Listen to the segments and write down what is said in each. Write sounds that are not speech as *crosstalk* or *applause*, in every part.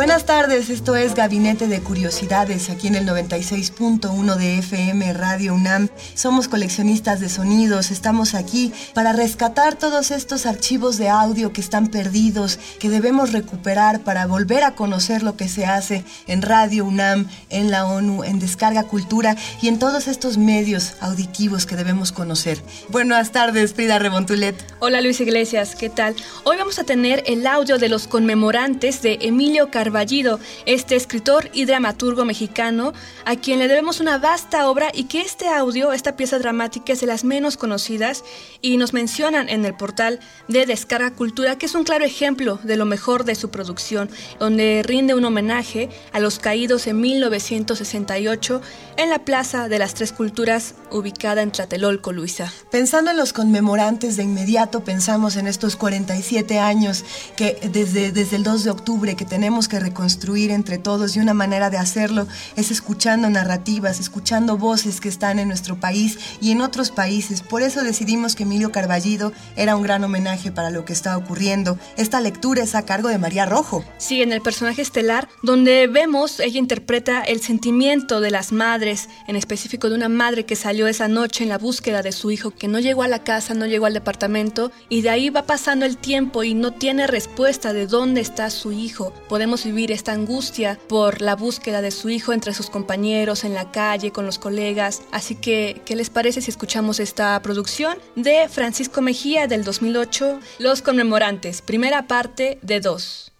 Buenas tardes, esto es Gabinete de Curiosidades aquí en el 96.1 de FM Radio UNAM. Somos coleccionistas de sonidos, estamos aquí para rescatar todos estos archivos de audio que están perdidos, que debemos recuperar para volver a conocer lo que se hace en Radio UNAM, en la ONU, en Descarga Cultura y en todos estos medios auditivos que debemos conocer. Buenas tardes, Frida Rebontulet. Hola Luis Iglesias, ¿qué tal? Hoy vamos a tener el audio de los conmemorantes de Emilio Carballido, este escritor y dramaturgo mexicano, a quien le debemos una vasta obra y que este audio, esta pieza dramática es de las menos conocidas y nos mencionan en el portal de Descarga Cultura, que es un claro ejemplo de lo mejor de su producción, donde rinde un homenaje a los caídos en 1968 en la Plaza de las Tres Culturas, ubicada en Tlatelolco, Luisa. Pensando en los conmemorantes, de inmediato pensamos en estos 47 años que desde, desde el 2 de octubre que tenemos que reconstruir entre todos y una manera de hacerlo es escuchando narrativas, escuchando voces que están en nuestro país y en otros países. Por eso decidimos que Emilio Carballido era un gran homenaje para lo que está ocurriendo. Esta lectura es a cargo de María Rojo. Sí, en el personaje estelar, donde vemos, ella interpreta el sentimiento de las madres, en específico de una madre que salió esa noche en la búsqueda de su hijo, que no llegó a la casa, no llegó al departamento, y de ahí va pasando el tiempo y no tiene respuesta de dónde está su hijo. Podemos vivir esta angustia por la búsqueda de su hijo entre sus compañeros, en la calle, con los colegas. Así que, ¿qué les parece si escuchamos esta producción de Francisco Mejía del 2008, Los Conmemorantes, primera parte de dos?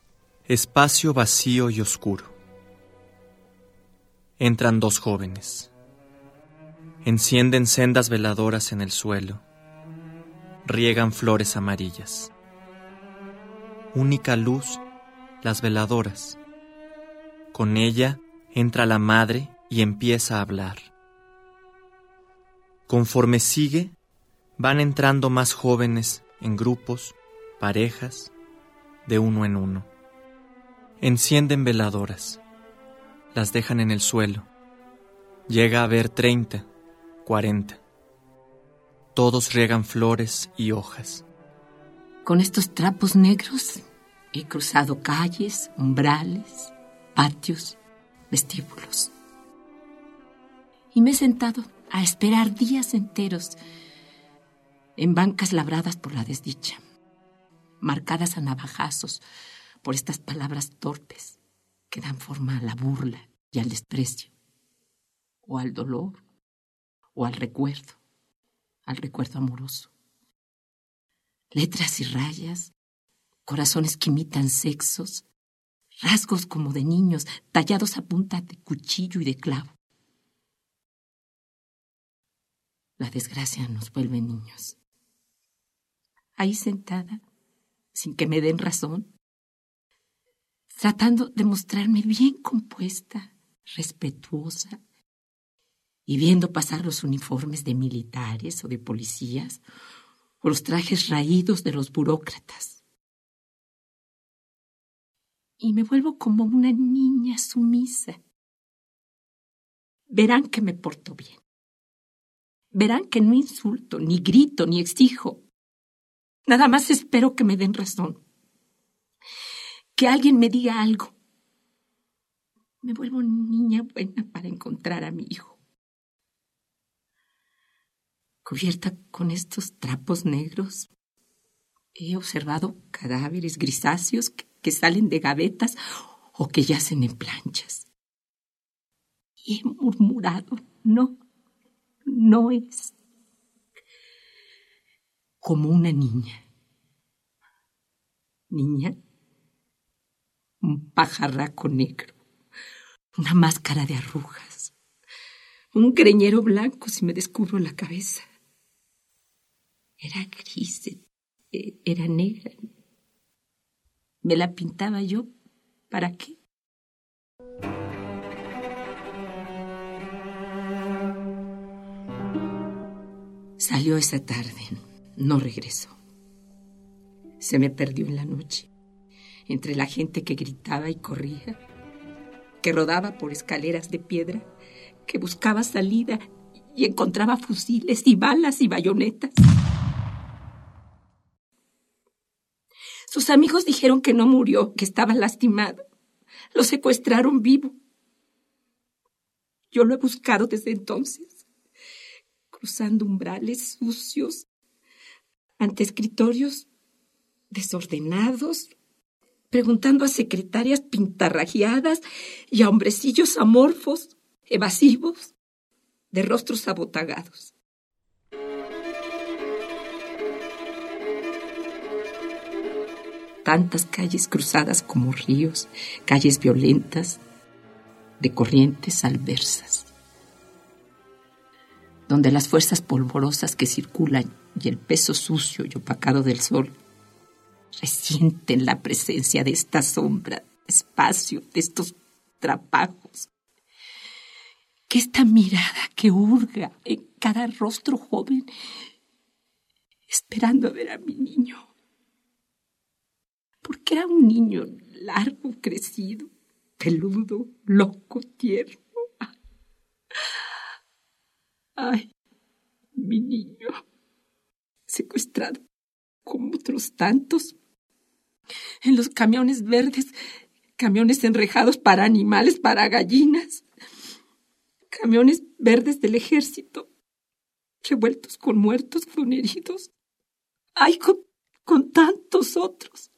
Espacio vacío y oscuro. Entran dos jóvenes. Encienden sendas veladoras en el suelo. Riegan flores amarillas. Única luz, las veladoras. Con ella entra la madre y empieza a hablar. Conforme sigue, van entrando más jóvenes en grupos, parejas, de uno en uno. Encienden veladoras, las dejan en el suelo. Llega a haber treinta, cuarenta. Todos riegan flores y hojas. Con estos trapos negros he cruzado calles, umbrales, patios, vestíbulos. Y me he sentado a esperar días enteros en bancas labradas por la desdicha, marcadas a navajazos por estas palabras torpes que dan forma a la burla y al desprecio, o al dolor, o al recuerdo, al recuerdo amoroso. Letras y rayas, corazones que imitan sexos, rasgos como de niños tallados a punta de cuchillo y de clavo. La desgracia nos vuelve niños. Ahí sentada, sin que me den razón, tratando de mostrarme bien compuesta, respetuosa, y viendo pasar los uniformes de militares o de policías, o los trajes raídos de los burócratas. Y me vuelvo como una niña sumisa. Verán que me porto bien. Verán que no insulto, ni grito, ni exijo. Nada más espero que me den razón. Que alguien me diga algo. Me vuelvo niña buena para encontrar a mi hijo. Cubierta con estos trapos negros, he observado cadáveres grisáceos que, que salen de gavetas o que yacen en planchas. Y he murmurado, no, no es como una niña. Niña, un pajarraco negro, una máscara de arrugas, un greñero blanco si me descubro la cabeza. Era gris, e- era negra. Me la pintaba yo. ¿Para qué? Salió esa tarde. No regresó. Se me perdió en la noche, entre la gente que gritaba y corría, que rodaba por escaleras de piedra, que buscaba salida y encontraba fusiles y balas y bayonetas. Sus amigos dijeron que no murió, que estaba lastimado. Lo secuestraron vivo. Yo lo he buscado desde entonces, cruzando umbrales sucios, ante escritorios desordenados, preguntando a secretarias pintarrajeadas y a hombrecillos amorfos, evasivos, de rostros abotagados. Tantas calles cruzadas como ríos, calles violentas, de corrientes alversas, donde las fuerzas polvorosas que circulan y el peso sucio y opacado del sol resienten la presencia de esta sombra, espacio, de estos trapajos. Que esta mirada que hurga en cada rostro joven, esperando a ver a mi niño. Porque era un niño largo, crecido, peludo, loco, tierno. Ay, mi niño, secuestrado como otros tantos, en los camiones verdes, camiones enrejados para animales, para gallinas, camiones verdes del ejército, revueltos con muertos, con heridos. Ay, con, con tantos otros.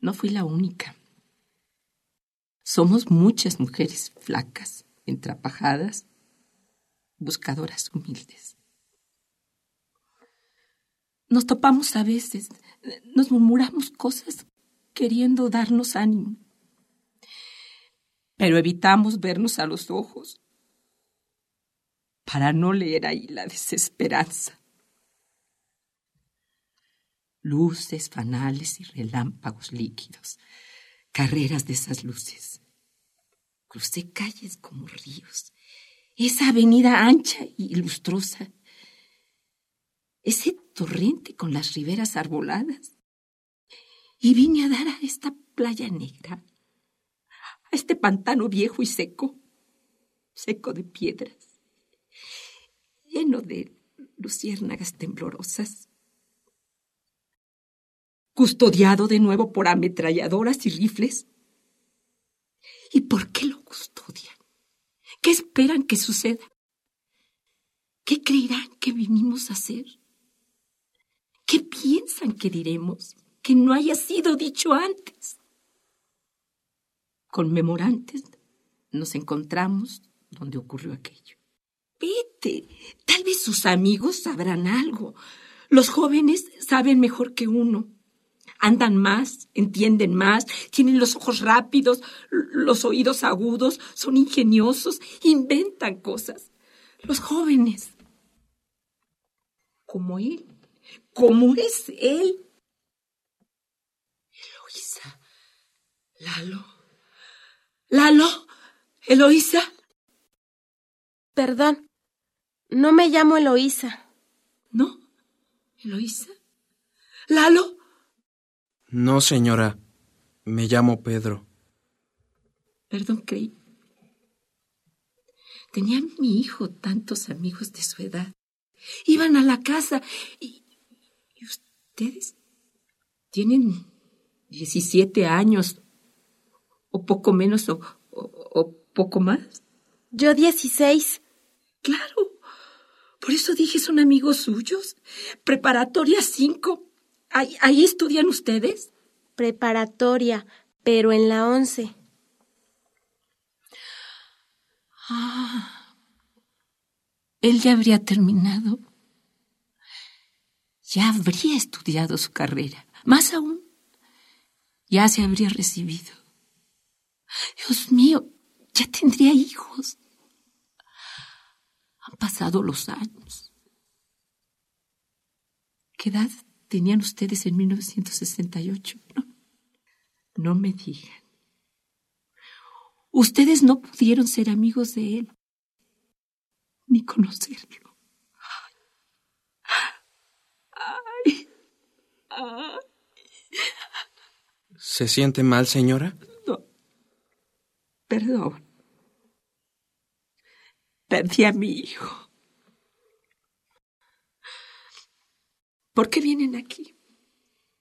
No fui la única. Somos muchas mujeres flacas, entrapajadas, buscadoras humildes. Nos topamos a veces, nos murmuramos cosas queriendo darnos ánimo, pero evitamos vernos a los ojos para no leer ahí la desesperanza. Luces, fanales y relámpagos líquidos, carreras de esas luces. Crucé calles como ríos, esa avenida ancha y lustrosa ese torrente con las riberas arboladas. Y vine a dar a esta playa negra, a este pantano viejo y seco, seco de piedras, lleno de luciérnagas temblorosas, custodiado de nuevo por ametralladoras y rifles. ¿Y por qué lo custodian? ¿Qué esperan que suceda? ¿Qué creerán que vinimos a hacer? ¿Qué piensan que diremos que no haya sido dicho antes? Conmemorantes nos encontramos donde ocurrió aquello. Vete, tal vez sus amigos sabrán algo. Los jóvenes saben mejor que uno. Andan más, entienden más, tienen los ojos rápidos, los oídos agudos, son ingeniosos, inventan cosas. Los jóvenes, como él, ¿Cómo es él. Eloísa. Lalo. Lalo. Eloísa. Perdón. No me llamo Eloísa. ¿No? ¿Eloísa? ¿Lalo? No, señora. Me llamo Pedro. Perdón, creí. Tenía mi hijo tantos amigos de su edad. Iban a la casa y, ¿Y ustedes? Tienen 17 años, o poco menos, o, o, poco más. Yo 16. Claro. Por eso dije, son amigos suyos. Preparatoria 5. ¿Ahí, ¿Ahí estudian ustedes? Preparatoria, pero en la 11. Ah. Él ya habría terminado ya habría estudiado su carrera. Más aún, ya se habría recibido. Dios mío, ya tendría hijos. Han pasado los años. ¿Qué edad tenían ustedes en 1968? No, no me digan. Ustedes no pudieron ser amigos de él ni conocerlo. Ay, ay. ¿Se siente mal, señora? No. Perdón. Perdí a mi hijo. ¿Por qué vienen aquí?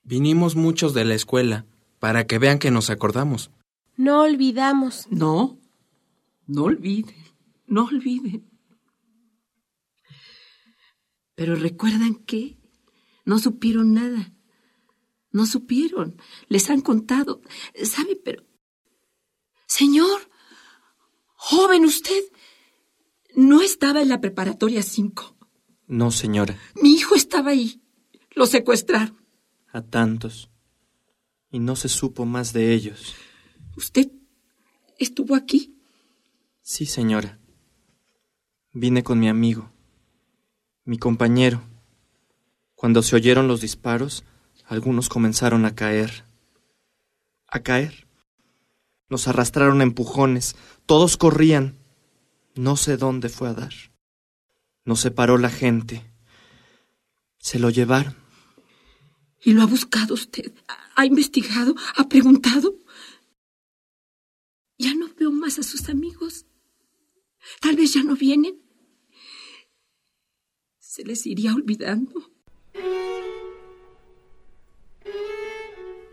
Vinimos muchos de la escuela para que vean que nos acordamos. No olvidamos. No, no olviden, no olviden. Pero recuerdan que no supieron nada. No supieron. Les han contado. ¿Sabe? Pero... Señor, joven usted, ¿no estaba en la preparatoria 5? No, señora. Mi hijo estaba ahí. Lo secuestraron. A tantos. Y no se supo más de ellos. ¿Usted estuvo aquí? Sí, señora. Vine con mi amigo, mi compañero. Cuando se oyeron los disparos, algunos comenzaron a caer. A caer. Nos arrastraron a empujones. Todos corrían. No sé dónde fue a dar. Nos separó la gente. Se lo llevaron. ¿Y lo ha buscado usted? ¿Ha investigado? ¿Ha preguntado? Ya no veo más a sus amigos. Tal vez ya no vienen. Se les iría olvidando.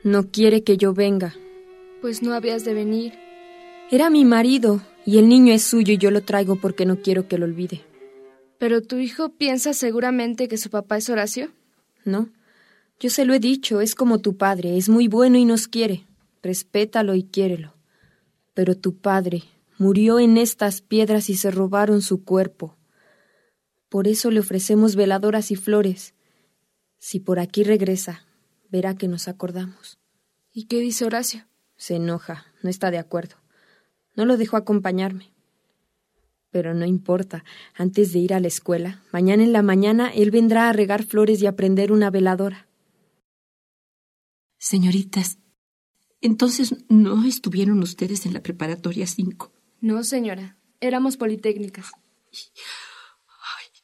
No quiere que yo venga. Pues no habías de venir. Era mi marido, y el niño es suyo y yo lo traigo porque no quiero que lo olvide. ¿Pero tu hijo piensa seguramente que su papá es Horacio? No. Yo se lo he dicho, es como tu padre, es muy bueno y nos quiere. Respétalo y quiérelo. Pero tu padre murió en estas piedras y se robaron su cuerpo. Por eso le ofrecemos veladoras y flores. Si por aquí regresa, verá que nos acordamos. ¿Y qué dice Horacio? Se enoja, no está de acuerdo. No lo dejó acompañarme. Pero no importa, antes de ir a la escuela, mañana en la mañana él vendrá a regar flores y a prender una veladora. Señoritas, entonces no estuvieron ustedes en la preparatoria 5. No, señora, éramos politécnicas. Ay,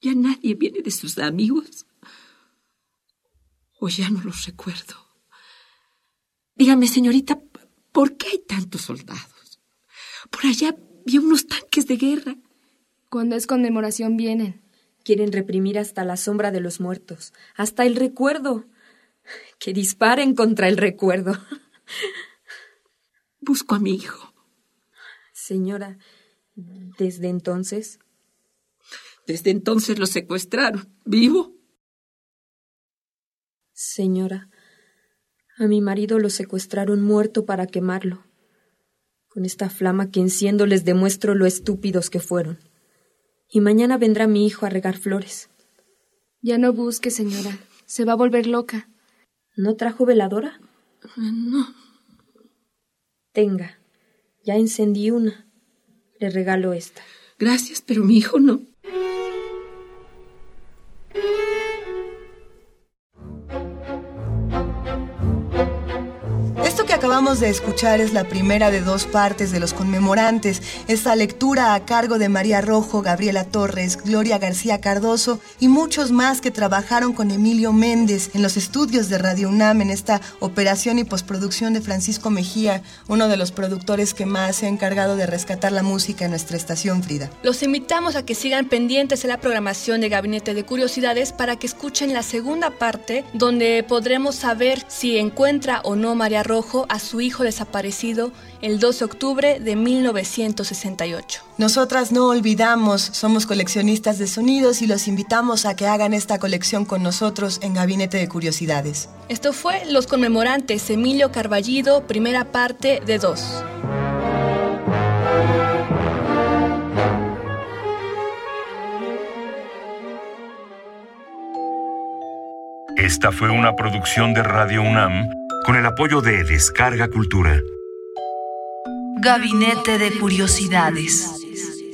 ¿Ya nadie viene de sus amigos? O ya no los recuerdo. Dígame, señorita, ¿por qué hay tantos soldados? Por allá vi unos tanques de guerra. Cuando es conmemoración vienen. Quieren reprimir hasta la sombra de los muertos, hasta el recuerdo. *laughs* Que disparen contra el recuerdo. *laughs* Busco a mi hijo. Señora, ¿desde entonces? Desde entonces lo secuestraron. ¿Vivo? Señora, a mi marido lo secuestraron muerto para quemarlo. Con esta flama que enciendo les demuestro lo estúpidos que fueron. Y mañana vendrá mi hijo a regar flores. Ya no busque, señora. Se va a volver loca. ¿No trajo veladora? No. Tenga. Ya encendí una. Le regalo esta. Gracias, pero mi hijo no. Acabamos de escuchar es la primera de dos partes de los conmemorantes. Esta lectura a cargo de María Rojo, Gabriela Torres, Gloria García Cardoso y muchos más que trabajaron con Emilio Méndez en los estudios de Radio UNAM en esta operación y postproducción de Francisco Mejía, uno de los productores que más se ha encargado de rescatar la música en nuestra estación Frida. Los invitamos a que sigan pendientes de la programación de Gabinete de Curiosidades para que escuchen la segunda parte donde podremos saber si encuentra o no María Rojo a su hijo desaparecido el 12 de octubre de 1968. Nosotras no olvidamos, somos coleccionistas de sonidos y los invitamos a que hagan esta colección con nosotros en Gabinete de Curiosidades. Esto fue Los Conmemorantes Emilio Carballido, primera parte de dos. Esta fue una producción de Radio UNAM con el apoyo de Descarga Cultura. Gabinete de Curiosidades.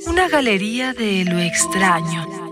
Una galería de lo extraño